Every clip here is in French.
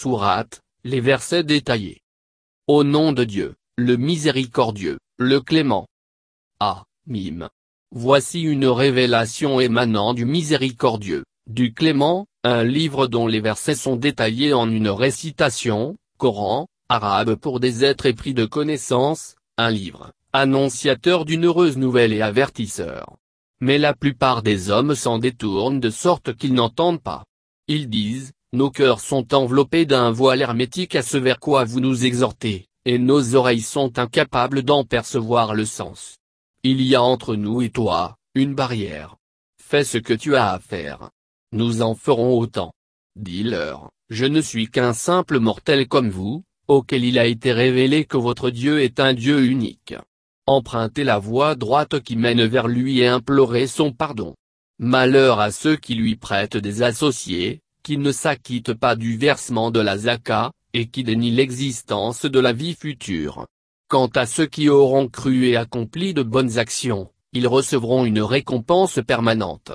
Sourate, les versets détaillés. Au nom de Dieu, le miséricordieux, le clément. Ah, mime. Voici une révélation émanant du miséricordieux, du clément, un livre dont les versets sont détaillés en une récitation, Coran, arabe pour des êtres épris de connaissance, un livre, annonciateur d'une heureuse nouvelle et avertisseur. Mais la plupart des hommes s'en détournent de sorte qu'ils n'entendent pas. Ils disent, nos cœurs sont enveloppés d'un voile hermétique à ce vers quoi vous nous exhortez, et nos oreilles sont incapables d'en percevoir le sens. Il y a entre nous et toi, une barrière. Fais ce que tu as à faire. Nous en ferons autant. Dis-leur, je ne suis qu'un simple mortel comme vous, auquel il a été révélé que votre Dieu est un Dieu unique. Empruntez la voie droite qui mène vers lui et implorez son pardon. Malheur à ceux qui lui prêtent des associés, qui ne s'acquittent pas du versement de la zaka, et qui dénient l'existence de la vie future. Quant à ceux qui auront cru et accompli de bonnes actions, ils recevront une récompense permanente.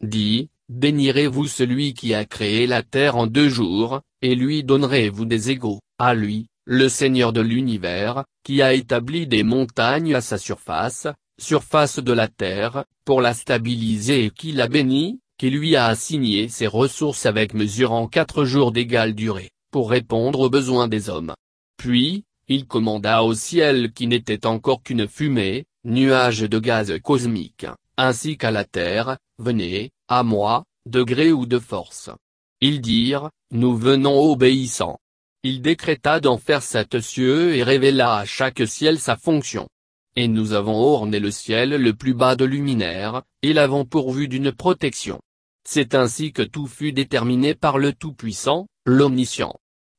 Dis, bénirez-vous celui qui a créé la terre en deux jours, et lui donnerez-vous des égaux, à lui, le Seigneur de l'univers, qui a établi des montagnes à sa surface, surface de la terre, pour la stabiliser et qui l'a béni, qui lui a assigné ses ressources avec mesure en quatre jours d'égale durée, pour répondre aux besoins des hommes. Puis, il commanda au ciel qui n'était encore qu'une fumée, nuage de gaz cosmique, ainsi qu'à la terre, venez, à moi, de gré ou de force. Ils dirent, nous venons obéissants. Il décréta d'en faire sept cieux et révéla à chaque ciel sa fonction. Et nous avons orné le ciel le plus bas de luminaire, et l'avons pourvu d'une protection. C'est ainsi que tout fut déterminé par le Tout-Puissant, l'Omniscient.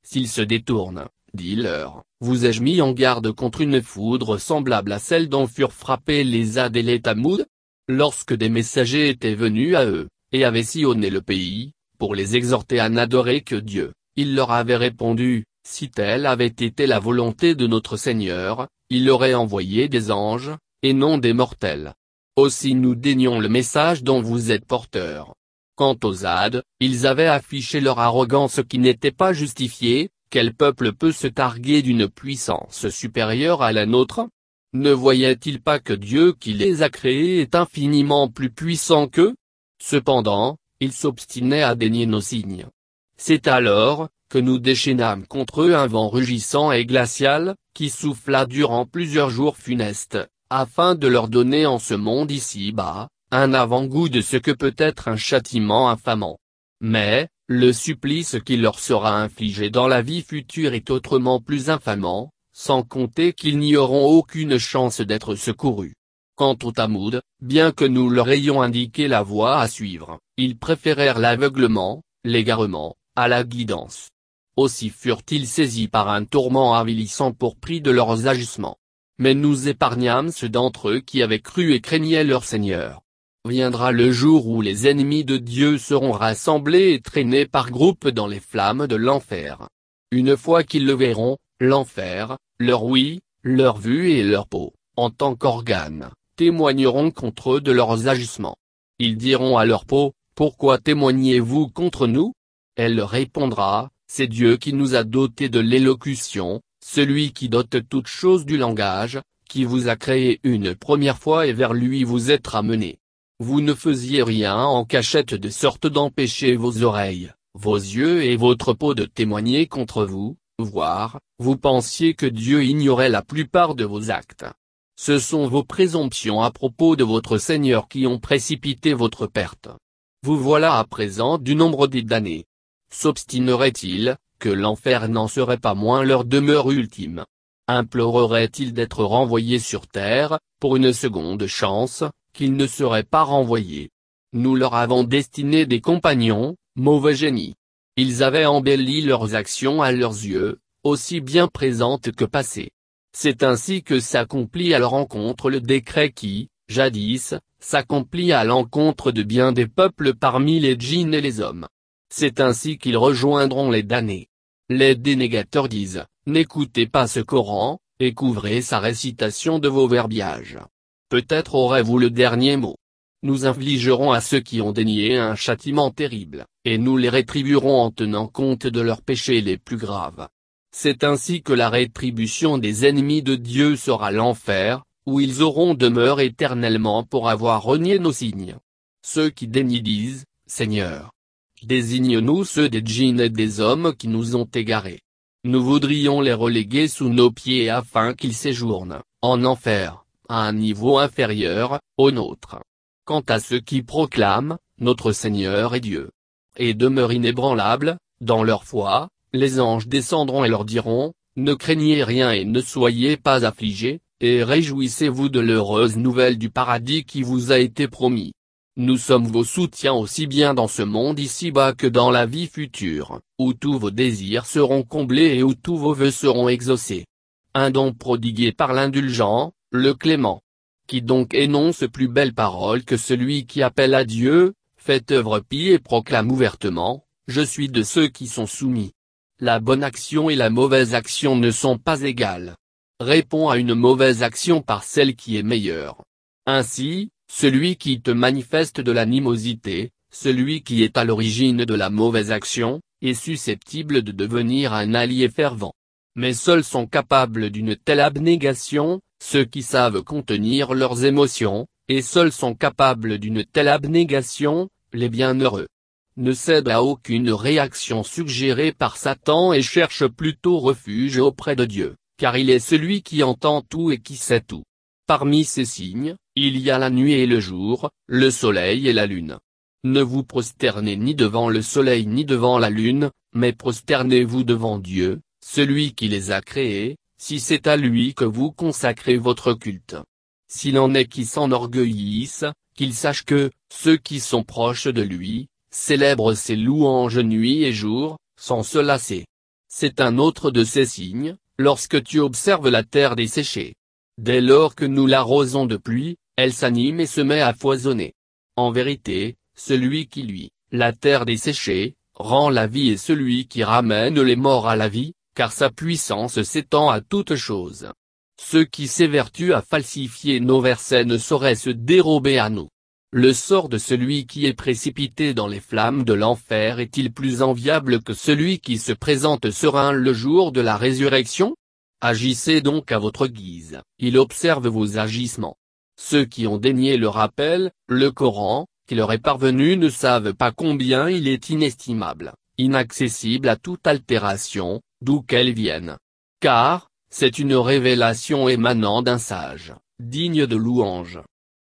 S'ils se détournent, dis-leur, vous ai-je mis en garde contre une foudre semblable à celle dont furent frappés les Ad et Lorsque des messagers étaient venus à eux, et avaient sillonné le pays, pour les exhorter à n'adorer que Dieu, ils leur avaient répondu, si telle avait été la volonté de notre Seigneur, il aurait envoyé des anges, et non des mortels. Aussi nous dénions le message dont vous êtes porteurs. Quant aux Ad, ils avaient affiché leur arrogance qui n'était pas justifiée, quel peuple peut se targuer d'une puissance supérieure à la nôtre? Ne voyait-il pas que Dieu qui les a créés est infiniment plus puissant qu'eux? Cependant, ils s'obstinaient à dénier nos signes. C'est alors, que nous déchaînâmes contre eux un vent rugissant et glacial, qui souffla durant plusieurs jours funestes, afin de leur donner en ce monde ici-bas, un avant-goût de ce que peut être un châtiment infamant. Mais, le supplice qui leur sera infligé dans la vie future est autrement plus infamant, sans compter qu'ils n'y auront aucune chance d'être secourus. Quant aux Tamoud, bien que nous leur ayons indiqué la voie à suivre, ils préférèrent l'aveuglement, l'égarement, à la guidance. Aussi furent-ils saisis par un tourment avilissant pour prix de leurs agissements. Mais nous épargnâmes ceux d'entre eux qui avaient cru et craignaient leur Seigneur. Viendra le jour où les ennemis de Dieu seront rassemblés et traînés par groupes dans les flammes de l'enfer. Une fois qu'ils le verront, l'enfer, leur oui, leur vue et leur peau, en tant qu'organes, témoigneront contre eux de leurs agissements. Ils diront à leur peau, pourquoi témoignez-vous contre nous? Elle répondra, c'est Dieu qui nous a dotés de l'élocution, celui qui dote toutes choses du langage, qui vous a créé une première fois et vers lui vous êtes ramenés. Vous ne faisiez rien en cachette de sorte d'empêcher vos oreilles, vos yeux et votre peau de témoigner contre vous, voire, vous pensiez que Dieu ignorait la plupart de vos actes. Ce sont vos présomptions à propos de votre Seigneur qui ont précipité votre perte. Vous voilà à présent du nombre des damnés. S'obstinerait-il, que l'enfer n'en serait pas moins leur demeure ultime? Implorerait-il d'être renvoyés sur terre, pour une seconde chance, qu'ils ne seraient pas renvoyés. Nous leur avons destiné des compagnons, mauvais génies. Ils avaient embelli leurs actions à leurs yeux, aussi bien présentes que passées. C'est ainsi que s'accomplit à leur encontre le décret qui, jadis, s'accomplit à l'encontre de bien des peuples parmi les djinns et les hommes. C'est ainsi qu'ils rejoindront les damnés. Les dénégateurs disent, n'écoutez pas ce Coran, et couvrez sa récitation de vos verbiages. Peut-être aurez-vous le dernier mot. nous infligerons à ceux qui ont dénié un châtiment terrible, et nous les rétribuerons en tenant compte de leurs péchés les plus graves. C'est ainsi que la rétribution des ennemis de Dieu sera l'enfer, où ils auront demeure éternellement pour avoir renié nos signes. Ceux qui dénient disent, Seigneur, désigne-nous ceux des djinns et des hommes qui nous ont égarés. Nous voudrions les reléguer sous nos pieds afin qu'ils séjournent, en enfer, à un niveau inférieur, au nôtre. Quant à ceux qui proclament, Notre Seigneur est Dieu, et demeurent inébranlables, dans leur foi, les anges descendront et leur diront, Ne craignez rien et ne soyez pas affligés, et réjouissez-vous de l'heureuse nouvelle du paradis qui vous a été promis. Nous sommes vos soutiens aussi bien dans ce monde ici-bas que dans la vie future, où tous vos désirs seront comblés et où tous vos vœux seront exaucés. Un don prodigué par l'indulgent, le clément. Qui donc énonce plus belle parole que celui qui appelle à Dieu, fait œuvre pie et proclame ouvertement, Je suis de ceux qui sont soumis. La bonne action et la mauvaise action ne sont pas égales. Réponds à une mauvaise action par celle qui est meilleure. Ainsi, celui qui te manifeste de l'animosité, celui qui est à l'origine de la mauvaise action, est susceptible de devenir un allié fervent. Mais seuls sont capables d'une telle abnégation, ceux qui savent contenir leurs émotions, et seuls sont capables d'une telle abnégation, les bienheureux. Ne cède à aucune réaction suggérée par Satan et cherche plutôt refuge auprès de Dieu, car il est celui qui entend tout et qui sait tout. Parmi ces signes, il y a la nuit et le jour, le soleil et la lune. Ne vous prosternez ni devant le soleil ni devant la lune, mais prosternez-vous devant Dieu, celui qui les a créés, si c'est à lui que vous consacrez votre culte. S'il en est qui s'enorgueillissent, qu'il sache que, ceux qui sont proches de lui, célèbrent ses louanges nuit et jour, sans se lasser. C'est un autre de ces signes, lorsque tu observes la terre desséchée. Dès lors que nous l'arrosons de pluie, elle s'anime et se met à foisonner. En vérité, celui qui lui, la terre desséchée, rend la vie et celui qui ramène les morts à la vie, car sa puissance s'étend à toutes choses. Ceux qui s'évertuent à falsifier nos versets ne sauraient se dérober à nous. Le sort de celui qui est précipité dans les flammes de l'enfer est-il plus enviable que celui qui se présente serein le jour de la résurrection? Agissez donc à votre guise, il observe vos agissements. Ceux qui ont dénié le rappel, le Coran, qui leur est parvenu ne savent pas combien il est inestimable, inaccessible à toute altération, d'où qu'elle vienne. Car, c'est une révélation émanant d'un sage, digne de louange.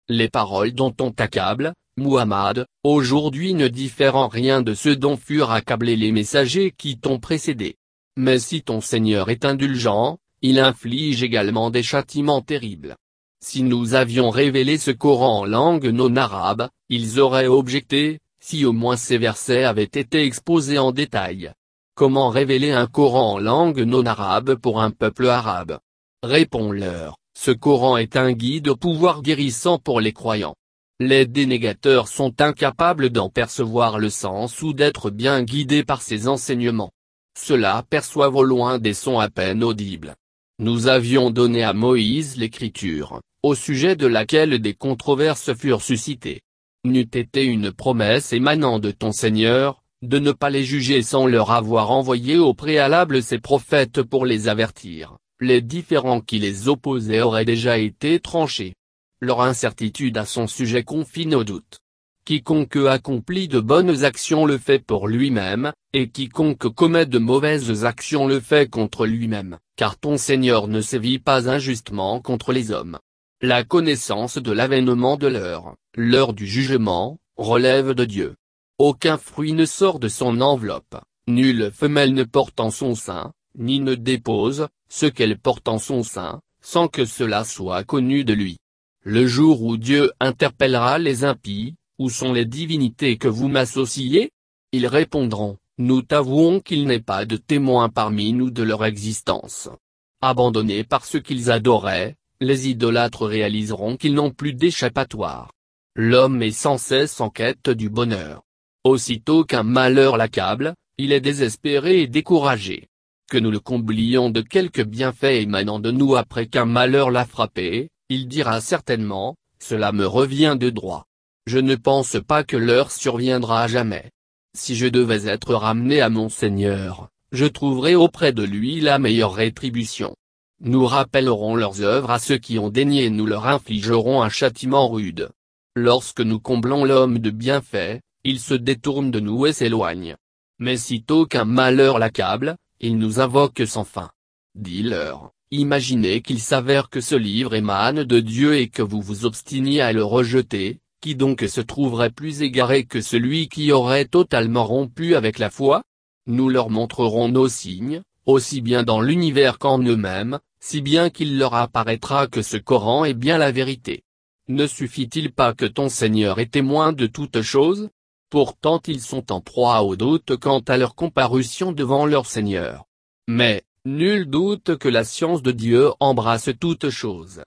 Les paroles dont on t'accable, Muhammad, aujourd'hui ne diffèrent en rien de ceux dont furent accablés les messagers qui t'ont précédé. Mais si ton Seigneur est indulgent, il inflige également des châtiments terribles. Si nous avions révélé ce Coran en langue non arabe, ils auraient objecté, si au moins ces versets avaient été exposés en détail. Comment révéler un Coran en langue non arabe pour un peuple arabe Réponds-leur, ce Coran est un guide au pouvoir guérissant pour les croyants. Les dénégateurs sont incapables d'en percevoir le sens ou d'être bien guidés par ses enseignements. Ceux-là perçoivent au loin des sons à peine audibles. Nous avions donné à Moïse l'écriture, au sujet de laquelle des controverses furent suscitées. N'eût été une promesse émanant de ton Seigneur, de ne pas les juger sans leur avoir envoyé au préalable ses prophètes pour les avertir, les différends qui les opposaient auraient déjà été tranchés. Leur incertitude à son sujet confine au doute. Quiconque accomplit de bonnes actions le fait pour lui-même, et quiconque commet de mauvaises actions le fait contre lui-même, car ton Seigneur ne sévit pas injustement contre les hommes. La connaissance de l'avènement de l'heure, l'heure du jugement, relève de Dieu. Aucun fruit ne sort de son enveloppe, nulle femelle ne porte en son sein, ni ne dépose, ce qu'elle porte en son sein, sans que cela soit connu de lui. Le jour où Dieu interpellera les impies, où sont les divinités que vous m'associez? Ils répondront, nous t'avouons qu'il n'est pas de témoin parmi nous de leur existence. Abandonnés par ce qu'ils adoraient, les idolâtres réaliseront qu'ils n'ont plus d'échappatoire. L'homme est sans cesse en quête du bonheur. Aussitôt qu'un malheur l'accable, il est désespéré et découragé. Que nous le comblions de quelques bienfaits émanant de nous après qu'un malheur l'a frappé, il dira certainement, cela me revient de droit. Je ne pense pas que l'heure surviendra jamais. Si je devais être ramené à mon Seigneur, je trouverai auprès de lui la meilleure rétribution. Nous rappellerons leurs œuvres à ceux qui ont daigné et nous leur infligerons un châtiment rude. Lorsque nous comblons l'homme de bienfaits, il se détourne de nous et s'éloigne. Mais sitôt qu'un malheur l'accable, il nous invoque sans fin. Dis-leur, imaginez qu'il s'avère que ce livre émane de Dieu et que vous vous obstiniez à le rejeter, qui donc se trouverait plus égaré que celui qui aurait totalement rompu avec la foi? Nous leur montrerons nos signes, aussi bien dans l'univers qu'en eux-mêmes, si bien qu'il leur apparaîtra que ce Coran est bien la vérité. Ne suffit-il pas que ton Seigneur est témoin de toutes choses? Pourtant ils sont en proie au doute quant à leur comparution devant leur Seigneur. Mais, nul doute que la science de Dieu embrasse toutes choses.